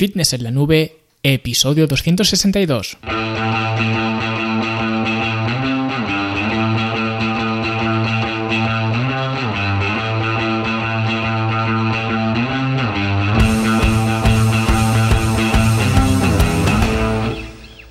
Fitness en la nube, episodio 262.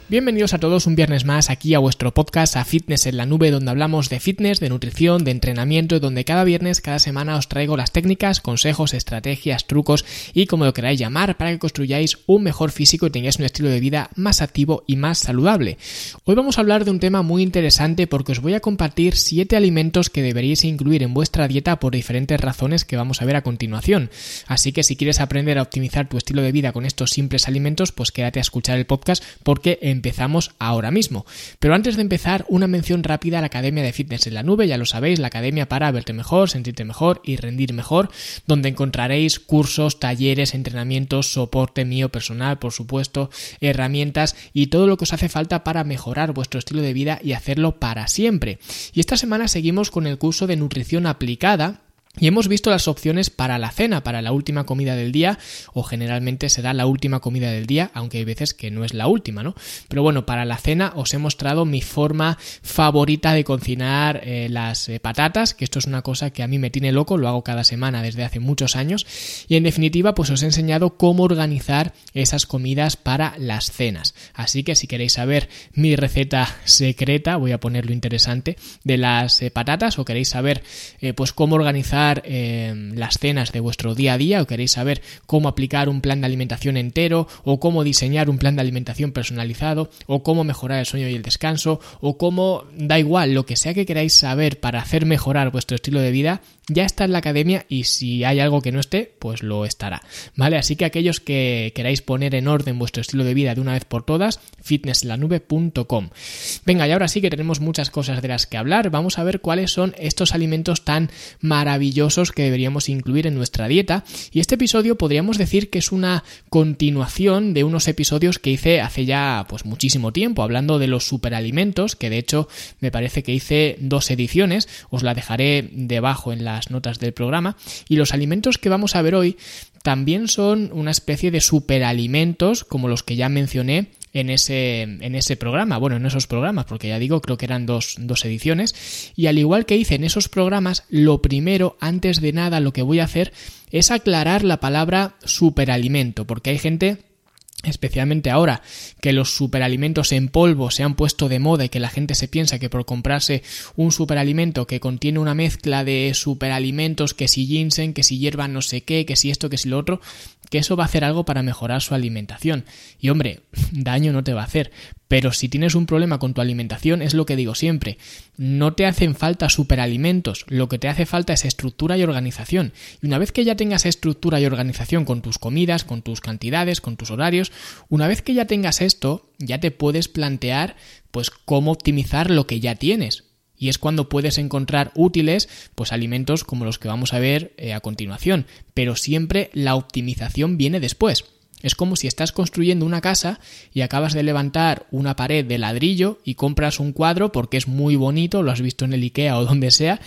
Bienvenidos a todos un viernes más aquí a vuestro podcast a Fitness en la Nube donde hablamos de fitness, de nutrición, de entrenamiento donde cada viernes, cada semana os traigo las técnicas, consejos, estrategias, trucos y como lo queráis llamar para que construyáis un mejor físico y tengáis un estilo de vida más activo y más saludable. Hoy vamos a hablar de un tema muy interesante porque os voy a compartir 7 alimentos que deberíais incluir en vuestra dieta por diferentes razones que vamos a ver a continuación. Así que si quieres aprender a optimizar tu estilo de vida con estos simples alimentos, pues quédate a escuchar el podcast porque en empezamos ahora mismo. Pero antes de empezar, una mención rápida a la Academia de Fitness en la Nube, ya lo sabéis, la academia para verte mejor, sentirte mejor y rendir mejor, donde encontraréis cursos, talleres, entrenamientos, soporte mío personal, por supuesto, herramientas y todo lo que os hace falta para mejorar vuestro estilo de vida y hacerlo para siempre. Y esta semana seguimos con el curso de nutrición aplicada y hemos visto las opciones para la cena, para la última comida del día, o generalmente será la última comida del día, aunque hay veces que no es la última, ¿no? Pero bueno, para la cena os he mostrado mi forma favorita de cocinar eh, las eh, patatas, que esto es una cosa que a mí me tiene loco, lo hago cada semana desde hace muchos años, y en definitiva pues os he enseñado cómo organizar esas comidas para las cenas. Así que si queréis saber mi receta secreta, voy a ponerlo interesante, de las eh, patatas, o queréis saber pues cómo organizar eh, las cenas de vuestro día a día o queréis saber cómo aplicar un plan de alimentación entero o cómo diseñar un plan de alimentación personalizado o cómo mejorar el sueño y el descanso o cómo da igual lo que sea que queráis saber para hacer mejorar vuestro estilo de vida ya está en la academia y si hay algo que no esté, pues lo estará. ¿Vale? Así que aquellos que queráis poner en orden vuestro estilo de vida de una vez por todas, fitnesslanube.com. Venga, y ahora sí que tenemos muchas cosas de las que hablar. Vamos a ver cuáles son estos alimentos tan maravillosos que deberíamos incluir en nuestra dieta. Y este episodio podríamos decir que es una continuación de unos episodios que hice hace ya pues muchísimo tiempo, hablando de los superalimentos, que de hecho me parece que hice dos ediciones. Os la dejaré debajo en la notas del programa. Y los alimentos que vamos a ver hoy también son una especie de superalimentos como los que ya mencioné en ese, en ese programa, bueno, en esos programas, porque ya digo, creo que eran dos, dos ediciones. Y al igual que hice en esos programas, lo primero, antes de nada, lo que voy a hacer es aclarar la palabra superalimento, porque hay gente especialmente ahora que los superalimentos en polvo se han puesto de moda y que la gente se piensa que por comprarse un superalimento que contiene una mezcla de superalimentos, que si ginseng, que si hierba no sé qué, que si esto, que si lo otro, que eso va a hacer algo para mejorar su alimentación. Y hombre, daño no te va a hacer. Pero si tienes un problema con tu alimentación, es lo que digo siempre, no te hacen falta superalimentos, lo que te hace falta es estructura y organización. Y una vez que ya tengas estructura y organización con tus comidas, con tus cantidades, con tus horarios, una vez que ya tengas esto, ya te puedes plantear pues cómo optimizar lo que ya tienes. Y es cuando puedes encontrar útiles pues alimentos como los que vamos a ver eh, a continuación, pero siempre la optimización viene después. Es como si estás construyendo una casa y acabas de levantar una pared de ladrillo y compras un cuadro porque es muy bonito, lo has visto en el IKEA o donde sea,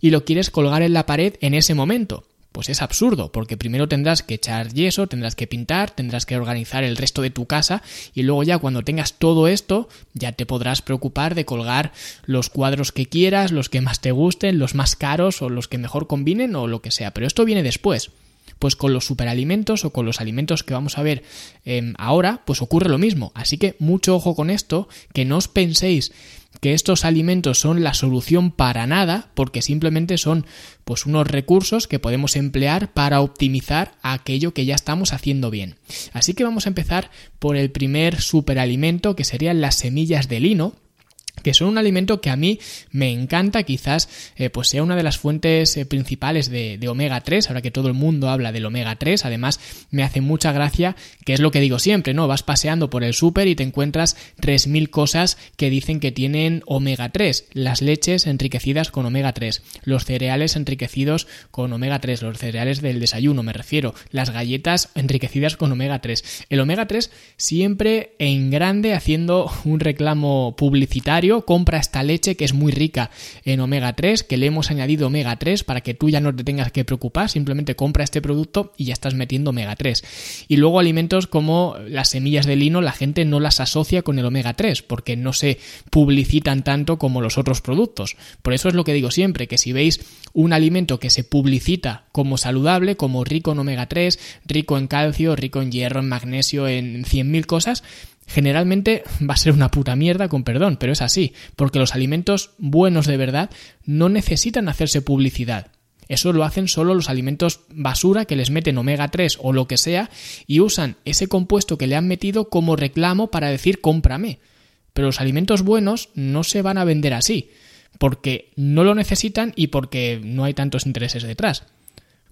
y lo quieres colgar en la pared en ese momento. Pues es absurdo, porque primero tendrás que echar yeso, tendrás que pintar, tendrás que organizar el resto de tu casa y luego ya cuando tengas todo esto ya te podrás preocupar de colgar los cuadros que quieras, los que más te gusten, los más caros o los que mejor combinen o lo que sea. Pero esto viene después. Pues con los superalimentos o con los alimentos que vamos a ver em, ahora, pues ocurre lo mismo. Así que mucho ojo con esto, que no os penséis que estos alimentos son la solución para nada, porque simplemente son pues unos recursos que podemos emplear para optimizar aquello que ya estamos haciendo bien. Así que vamos a empezar por el primer superalimento que serían las semillas de lino que son un alimento que a mí me encanta, quizás eh, pues sea una de las fuentes eh, principales de, omega 3, ahora que todo el mundo habla del omega 3, además me hace mucha gracia, que es lo que digo siempre, ¿no? Vas paseando por el súper y te encuentras 3.000 cosas que dicen que tienen omega 3, las leches enriquecidas con omega 3, los cereales enriquecidos con omega 3, los cereales del desayuno me refiero, las galletas enriquecidas con omega 3. El omega 3 siempre en grande haciendo un reclamo publicitario compra esta leche que es muy rica en omega 3, que le hemos añadido omega 3 para que tú ya no te tengas que preocupar, simplemente compra este producto y ya estás metiendo omega 3. Y luego alimentos como las semillas de lino, la gente no las asocia con el omega 3 porque no se publicitan tanto como los otros productos. Por eso es lo que digo siempre, que si veis un alimento que se publicita como saludable, como rico en omega 3, rico en calcio, rico en hierro, en magnesio, en 100.000 cosas, generalmente va a ser una puta mierda, con perdón, pero es así, porque los alimentos buenos de verdad no necesitan hacerse publicidad. Eso lo hacen solo los alimentos basura que les meten omega 3 o lo que sea y usan ese compuesto que le han metido como reclamo para decir cómprame. Pero los alimentos buenos no se van a vender así, porque no lo necesitan y porque no hay tantos intereses detrás.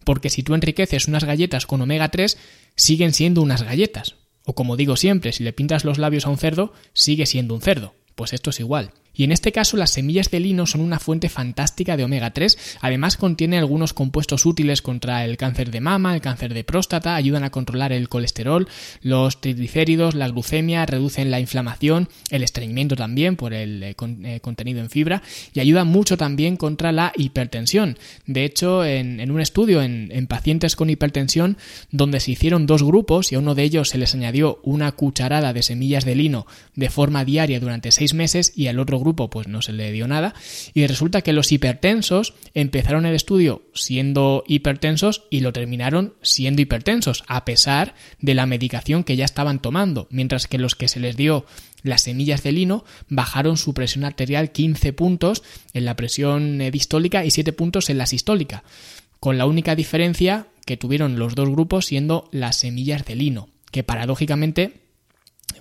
Porque si tú enriqueces unas galletas con omega 3, siguen siendo unas galletas. O como digo siempre, si le pintas los labios a un cerdo, sigue siendo un cerdo. Pues esto es igual. Y en este caso las semillas de lino son una fuente fantástica de omega 3, además contiene algunos compuestos útiles contra el cáncer de mama, el cáncer de próstata, ayudan a controlar el colesterol, los triglicéridos, la glucemia, reducen la inflamación, el estreñimiento también por el eh, eh, contenido en fibra y ayudan mucho también contra la hipertensión. De hecho, en, un estudio en, en pacientes con hipertensión donde se hicieron dos grupos y a uno de ellos se les añadió una cucharada de semillas de lino de forma diaria durante seis meses y al otro grupo pues no se le dio nada. Y resulta que los hipertensos empezaron el estudio siendo hipertensos y lo terminaron siendo hipertensos a pesar de la medicación que ya estaban tomando, mientras que los que se les dio las semillas de lino bajaron su presión arterial 15 puntos en la presión distólica y 7 puntos en la sistólica, con la única diferencia que tuvieron los dos grupos siendo las semillas de lino, que paradójicamente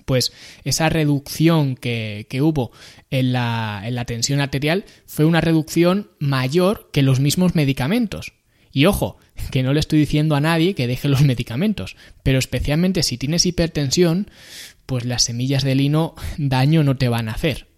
pues esa reducción que, hubo en la, en la tensión arterial fue una reducción mayor que los mismos medicamentos. Y ojo, que no le estoy diciendo a nadie que deje los medicamentos, pero especialmente si tienes hipertensión, pues las semillas de lino daño no te van a hacer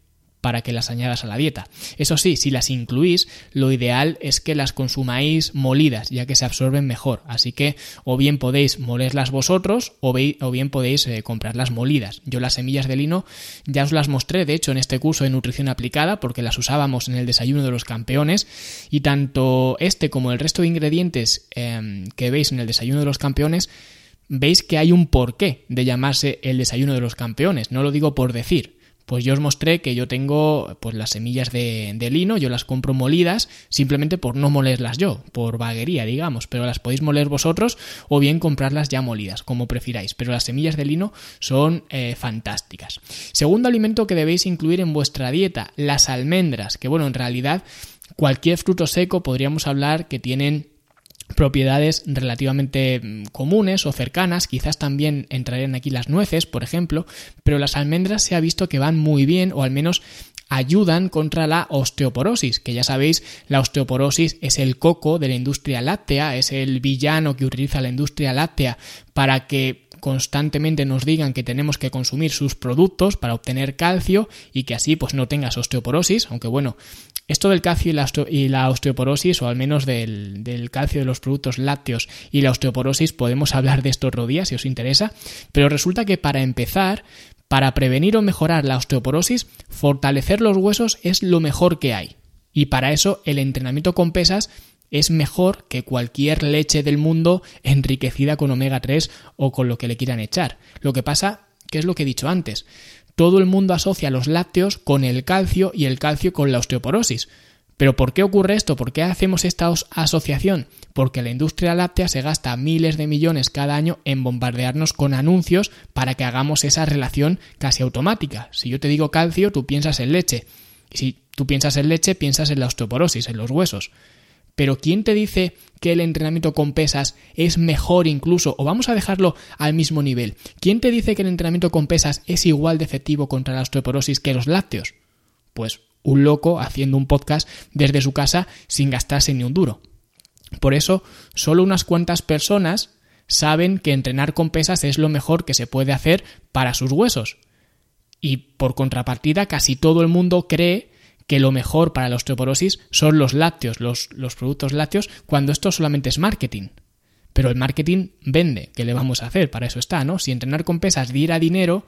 para que las añadas a la dieta. Eso sí, si las incluís, lo ideal es que las consumáis molidas, ya que se absorben mejor. Así que o bien podéis molerlas vosotros o, bien podéis eh, comprarlas molidas. Yo las semillas de lino ya os las mostré, de hecho, en este curso de nutrición aplicada, porque las usábamos en el desayuno de los campeones, y tanto este como el resto de ingredientes em, que veis en el desayuno de los campeones, veis que hay un porqué de llamarse el desayuno de los campeones. No lo digo por decir pues yo os mostré que yo tengo pues las semillas de, lino, yo las compro molidas simplemente por no molerlas yo, por vaguería, digamos, pero las podéis moler vosotros o bien comprarlas ya molidas, como prefiráis, pero las semillas de lino son eh, fantásticas. Segundo alimento que debéis incluir en vuestra dieta, las almendras, que bueno, en realidad cualquier fruto seco podríamos hablar que tienen propiedades relativamente mm, comunes o cercanas, quizás también entrarían aquí las nueces, por ejemplo, pero las almendras se ha visto que van muy bien o al menos ayudan contra la osteoporosis, que ya sabéis, la osteoporosis es el coco de la industria láctea, es el villano que utiliza la industria láctea para que constantemente nos digan que tenemos que consumir sus productos para obtener calcio y que así pues no tengas osteoporosis, aunque bueno, esto del calcio y la, osteoporosis, o al menos del, calcio de los productos lácteos y la osteoporosis, podemos hablar de esto otro día si os interesa, pero resulta que para empezar, para prevenir o mejorar la osteoporosis, fortalecer los huesos es lo mejor que hay. Y para eso el entrenamiento con pesas es mejor que cualquier leche del mundo enriquecida con omega 3 o con lo que le quieran echar. Lo que pasa, que es lo que he dicho antes, todo el mundo asocia los lácteos con el calcio y el calcio con la osteoporosis. Pero ¿por qué ocurre esto? ¿Por qué hacemos esta asociación? Porque la industria láctea se gasta miles de millones cada año en bombardearnos con anuncios para que hagamos esa relación casi automática. Si yo te digo calcio, tú piensas en leche. Si tú piensas en leche, piensas en la osteoporosis, en los huesos. Pero ¿quién te dice que el entrenamiento con pesas es mejor incluso, o vamos a dejarlo al mismo nivel? ¿Quién te dice que el entrenamiento con pesas es igual de efectivo contra la osteoporosis que los lácteos? Pues un loco haciendo un podcast desde su casa sin gastarse ni un duro. Por eso, solo unas cuantas personas saben que entrenar con pesas es lo mejor que se puede hacer para sus huesos. Y por contrapartida, casi todo el mundo cree que lo mejor para la osteoporosis son los lácteos, los, los productos lácteos, cuando esto solamente es marketing. Pero el marketing vende, ¿qué le vamos a hacer? Para eso está, ¿no? Si entrenar con pesas diera dinero,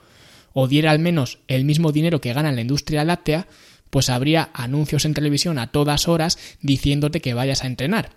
o diera al menos el mismo dinero que gana la industria láctea, pues habría anuncios en televisión a todas horas diciéndote que vayas a entrenar.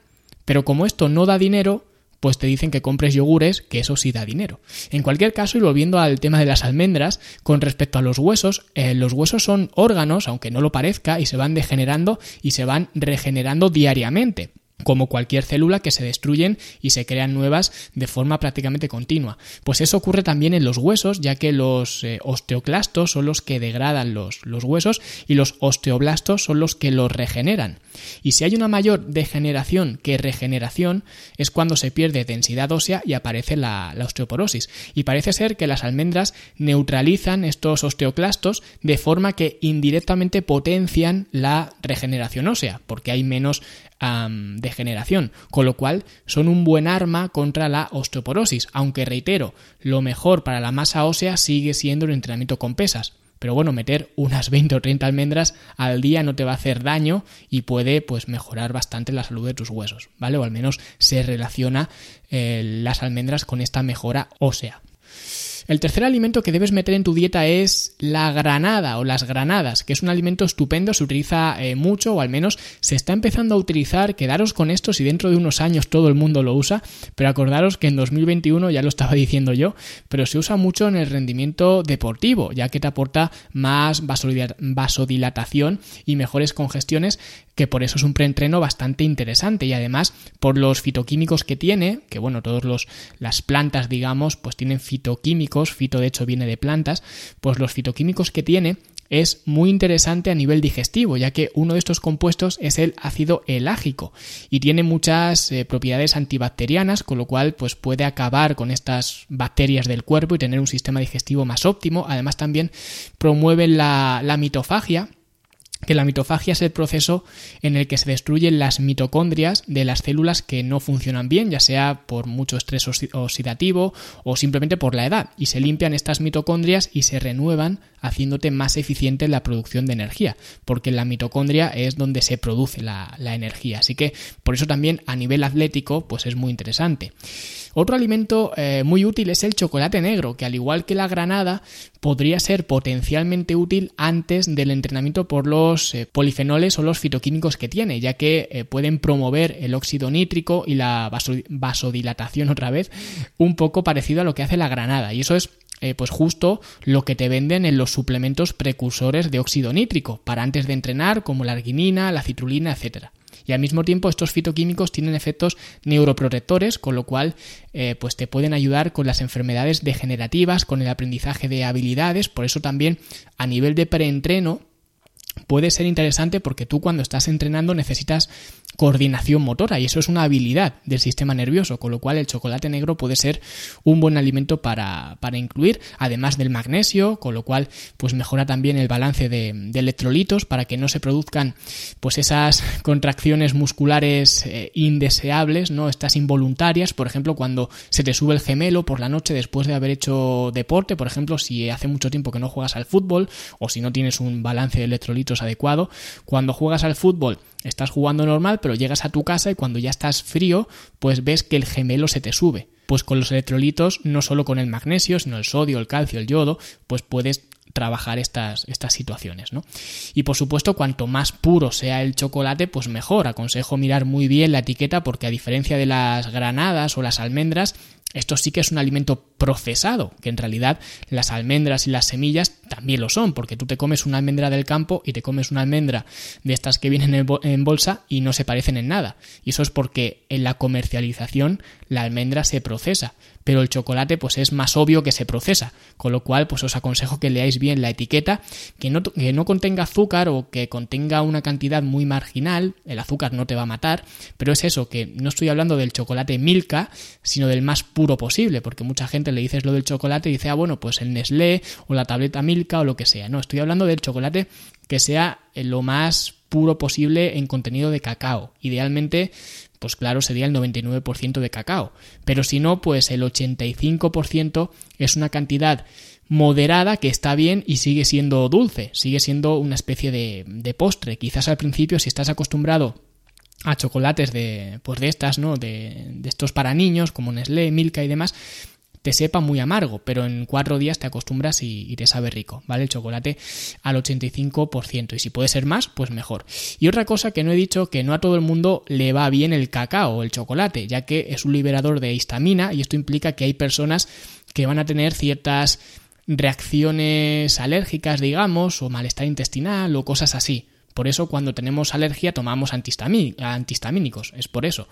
Pero como esto no da dinero, pues te dicen que compres yogures, que eso sí da dinero. En cualquier caso, y volviendo al tema de las almendras, con respecto a los huesos, eh, los huesos son órganos, aunque no lo parezca, y se van degenerando y se van regenerando diariamente como cualquier célula que se destruyen y se crean nuevas de forma prácticamente continua. Pues eso ocurre también en los huesos, ya que los eh, osteoclastos son los que degradan los, los, huesos y los osteoblastos son los que los regeneran. Y si hay una mayor degeneración que regeneración, es cuando se pierde densidad ósea y aparece la, la osteoporosis. Y parece ser que las almendras neutralizan estos osteoclastos de forma que indirectamente potencian la regeneración ósea, porque hay menos de generación, con lo cual son un buen arma contra la osteoporosis, aunque reitero, lo mejor para la masa ósea sigue siendo el entrenamiento con pesas. Pero bueno, meter unas 20 o 30 almendras al día no te va a hacer daño y puede pues mejorar bastante la salud de tus huesos, ¿vale? O al menos se relaciona eh, las almendras con esta mejora ósea. El tercer alimento que debes meter en tu dieta es la granada o las granadas, que es un alimento estupendo, se utiliza eh, mucho o al menos se está empezando a utilizar. Quedaros con esto si dentro de unos años todo el mundo lo usa, pero acordaros que en 2021 ya lo estaba diciendo yo, pero se usa mucho en el rendimiento deportivo, ya que te aporta más vasodilatación y mejores congestiones que por eso es un preentreno bastante interesante y además por los fitoquímicos que tiene, que bueno, todos los las plantas digamos, pues tienen fitoquímicos, fito de hecho viene de plantas, pues los fitoquímicos que tiene es muy interesante a nivel digestivo, ya que uno de estos compuestos es el ácido elágico y tiene muchas eh, propiedades antibacterianas, con lo cual pues puede acabar con estas bacterias del cuerpo y tener un sistema digestivo más óptimo. Además también promueve la mitofagia, que la mitofagia es el proceso en el que se destruyen las mitocondrias de las células que no funcionan bien, ya sea por mucho estrés oxidativo o simplemente por la edad, y se limpian estas mitocondrias y se renuevan haciéndote más eficiente en la producción de energía, porque la mitocondria es donde se produce la, la energía. Así que por eso también a nivel atlético pues es muy interesante. Otro alimento eh, muy útil es el chocolate negro, que al igual que la granada, podría ser potencialmente útil antes del entrenamiento por los eh, polifenoles o los fitoquímicos que tiene, ya que eh, pueden promover el óxido nítrico y la vasodilatación otra vez, un poco parecido a lo que hace la granada. Y eso es pues justo lo que te venden en los suplementos precursores de óxido nítrico para antes de entrenar, como la arginina, la citrulina, etcétera y al mismo tiempo estos fitoquímicos tienen efectos neuroprotectores, con lo cual eh, pues te pueden ayudar con las enfermedades degenerativas, con el aprendizaje de habilidades, por eso también a nivel de preentreno puede ser interesante porque tú cuando estás entrenando necesitas coordinación motora y eso es una habilidad del sistema nervioso, con lo cual el chocolate negro puede ser un buen alimento para, para incluir, además del magnesio, con lo cual pues mejora también el balance de, electrolitos para que no se produzcan pues esas contracciones musculares eh, indeseables, ¿no? Estas involuntarias, por ejemplo, cuando se te sube el gemelo por la noche después de haber hecho deporte, por ejemplo, si hace mucho tiempo que no juegas al fútbol o si no tienes un balance de electrolitos adecuado, cuando juegas al fútbol estás jugando normal, pero llegas a tu casa y cuando ya estás frío, pues ves que el gemelo se te sube. Pues con los electrolitos, no solo con el magnesio, sino el sodio, el calcio, el yodo, pues puedes trabajar estas, estas situaciones, ¿no? Y por supuesto, cuanto más puro sea el chocolate, pues mejor. Aconsejo mirar muy bien la etiqueta porque a diferencia de las granadas o las almendras, esto sí que es un alimento procesado, que en realidad las almendras y las semillas también lo son, porque tú te comes una almendra del campo y te comes una almendra de estas que vienen en bolsa y no se parecen en nada. Y eso es porque en la comercialización la almendra se procesa pero el chocolate pues es más obvio que se procesa, con lo cual pues os aconsejo que leáis bien la etiqueta, que no, que no contenga azúcar o que contenga una cantidad muy marginal, el azúcar no te va a matar, pero es eso, que no estoy hablando del chocolate Milka, sino del más puro posible, porque mucha gente le dices lo del chocolate y dice, ah, bueno, pues el Nestlé o la tableta Milka o lo que sea, no, estoy hablando del chocolate que sea lo más puro posible en contenido de cacao, idealmente pues claro, sería el 99% de cacao. Pero si no, pues el 85% es una cantidad moderada que está bien y sigue siendo dulce, sigue siendo una especie de, postre. Quizás al principio, si estás acostumbrado a chocolates de, pues de estas, ¿no? De, de estos para niños, como Nestlé, Milka y demás, te sepa muy amargo, pero en cuatro días te acostumbras y, te sabe rico, ¿vale? El chocolate al 85%. Y si puede ser más, pues mejor. Y otra cosa que no he dicho, que no a todo el mundo le va bien el cacao o el chocolate, ya que es un liberador de histamina y esto implica que hay personas que van a tener ciertas reacciones alérgicas, digamos, o malestar intestinal o cosas así. Por eso cuando tenemos alergia tomamos antihistamínicos, es por eso.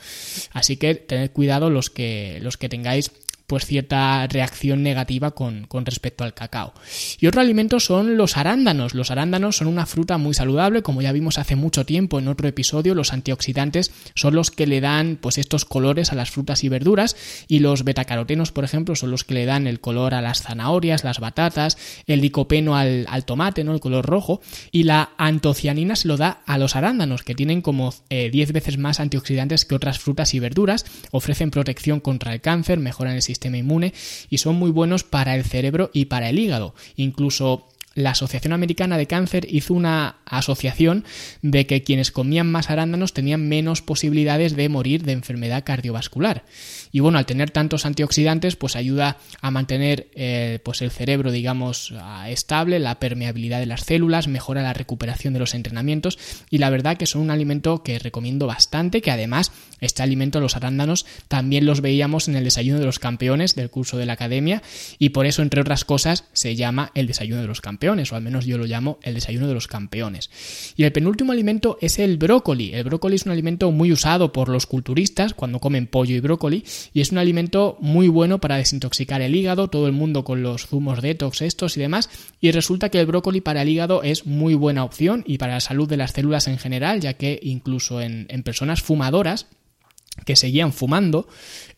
Así que tened cuidado los que, los que tengáis pues cierta reacción negativa con, respecto al cacao. Y otro alimento son los arándanos. Los arándanos son una fruta muy saludable, como ya vimos hace mucho tiempo en otro episodio, los antioxidantes son los que le dan pues estos colores a las frutas y verduras y los betacarotenos, por ejemplo, son los que le dan el color a las zanahorias, las batatas, el licopeno al, tomate, ¿no? el color rojo, y la antocianina se lo da a los arándanos, que tienen como 10 eh, veces más antioxidantes que otras frutas y verduras, ofrecen protección contra el cáncer, mejoran el sistema inmune y son muy buenos para el cerebro y para el hígado. Incluso la Asociación Americana de Cáncer hizo una asociación de que quienes comían más arándanos tenían menos posibilidades de morir de enfermedad cardiovascular. Y bueno, al tener tantos antioxidantes, pues ayuda a mantener eh, pues el cerebro, digamos, estable, la permeabilidad de las células, mejora la recuperación de los entrenamientos. Y la verdad que son un alimento que recomiendo bastante, que además este alimento, los arándanos, también los veíamos en el desayuno de los campeones del curso de la academia. Y por eso, entre otras cosas, se llama el desayuno de los campeones o al menos yo lo llamo el desayuno de los campeones. Y el penúltimo alimento es el brócoli. El brócoli es un alimento muy usado por los culturistas cuando comen pollo y brócoli y es un alimento muy bueno para desintoxicar el hígado, todo el mundo con los zumos detox estos y demás, y resulta que el brócoli para el hígado es muy buena opción y para la salud de las células en general, ya que incluso en, en personas fumadoras, que seguían fumando,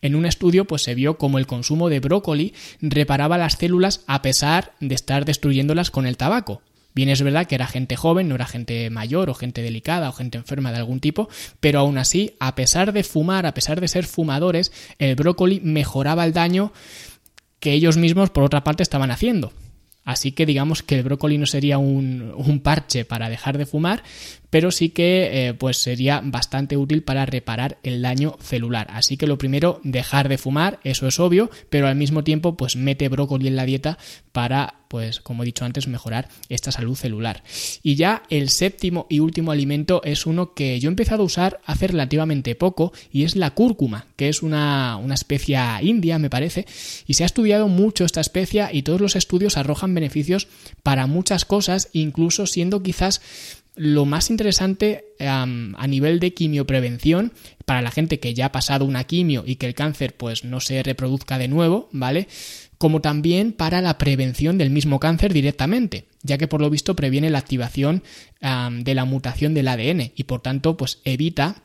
en un estudio pues se vio como el consumo de brócoli reparaba las células a pesar de estar destruyéndolas con el tabaco. Bien es verdad que era gente joven, no era gente mayor o gente delicada o gente enferma de algún tipo, pero aún así, a pesar de fumar, a pesar de ser fumadores, el brócoli mejoraba el daño que ellos mismos por otra parte estaban haciendo. Así que digamos que el brócoli no sería un, un parche para dejar de fumar, pero sí que eh, pues sería bastante útil para reparar el daño celular. Así que lo primero, dejar de fumar, eso es obvio, pero al mismo tiempo pues mete brócoli en la dieta para pues como he dicho antes mejorar esta salud celular. Y ya el séptimo y último alimento es uno que yo he empezado a usar hace relativamente poco y es la cúrcuma, que es una, una especia india me parece, y se ha estudiado mucho esta especia y todos los estudios arrojan beneficios para muchas cosas, incluso siendo quizás lo más interesante a nivel de quimioprevención para la gente que ya ha pasado una quimio y que el cáncer pues no se reproduzca de nuevo, ¿vale? Como también para la prevención del mismo cáncer directamente, ya que por lo visto previene la activación de la mutación del ADN y por tanto pues evita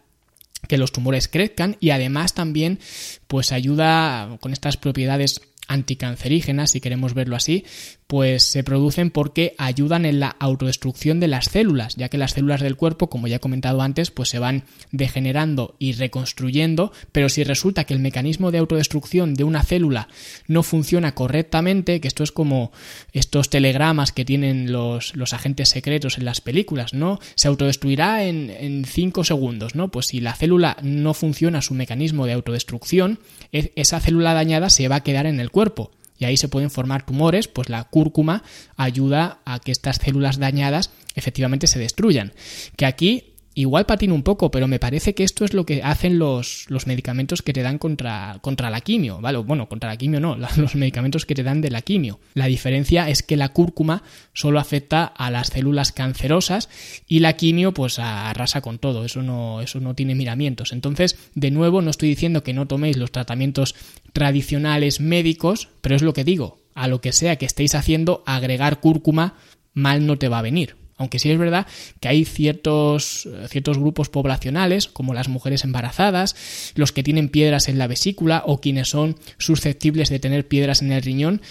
que los tumores crezcan y además también pues ayuda con estas propiedades anticancerígenas, si queremos verlo así, pues se producen porque ayudan en la autodestrucción de las células, ya que las células del cuerpo, como ya he comentado antes, pues se van degenerando y reconstruyendo, pero si resulta que el mecanismo de autodestrucción de una célula no funciona correctamente, que esto es como estos telegramas que tienen los, los agentes secretos en las películas, ¿no? Se autodestruirá en 5 segundos, ¿no? Pues si la célula no funciona su mecanismo de autodestrucción, e, esa célula dañada se va a quedar en el cuerpo y ahí se pueden formar tumores, pues la cúrcuma ayuda a que estas células dañadas efectivamente se destruyan. Que aquí Igual patino un poco, pero me parece que esto es lo que hacen los, los medicamentos que te dan contra, contra, la quimio, ¿vale? Bueno, contra la quimio no, los medicamentos que te dan de la quimio. La diferencia es que la cúrcuma solo afecta a las células cancerosas y la quimio pues arrasa con todo, eso no, eso no tiene miramientos. Entonces, de nuevo, no estoy diciendo que no toméis los tratamientos tradicionales médicos, pero es lo que digo, a lo que sea que estéis haciendo, agregar cúrcuma mal no te va a venir. Aunque sí es verdad que hay ciertos, ciertos grupos poblacionales, como las mujeres embarazadas, los que tienen piedras en la vesícula o quienes son susceptibles de tener piedras en el riñón,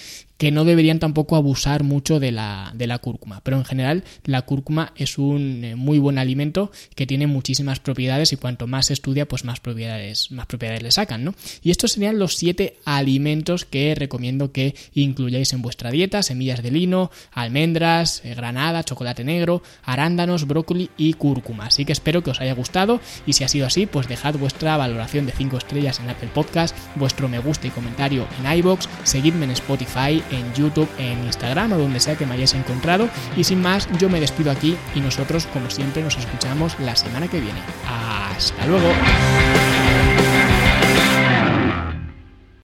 que no deberían tampoco abusar mucho de la, de la cúrcuma. Pero en general la cúrcuma es un eh, muy buen alimento que tiene muchísimas propiedades y cuanto más se estudia pues más propiedades, más propiedades le sacan, ¿no? Y estos serían los siete alimentos que recomiendo que incluyáis en vuestra dieta, semillas de lino, almendras, eh, granada, chocolate negro, arándanos, brócoli y cúrcuma. Así que espero que os haya gustado y si ha sido así, pues dejad vuestra valoración de 5 estrellas en Apple Podcast, vuestro me gusta y comentario en iBox, seguidme en Spotify, en YouTube, en Instagram o donde sea que me hayáis encontrado. Y sin más, yo me despido aquí y nosotros, como siempre, nos escuchamos la semana que viene. ¡Hasta luego!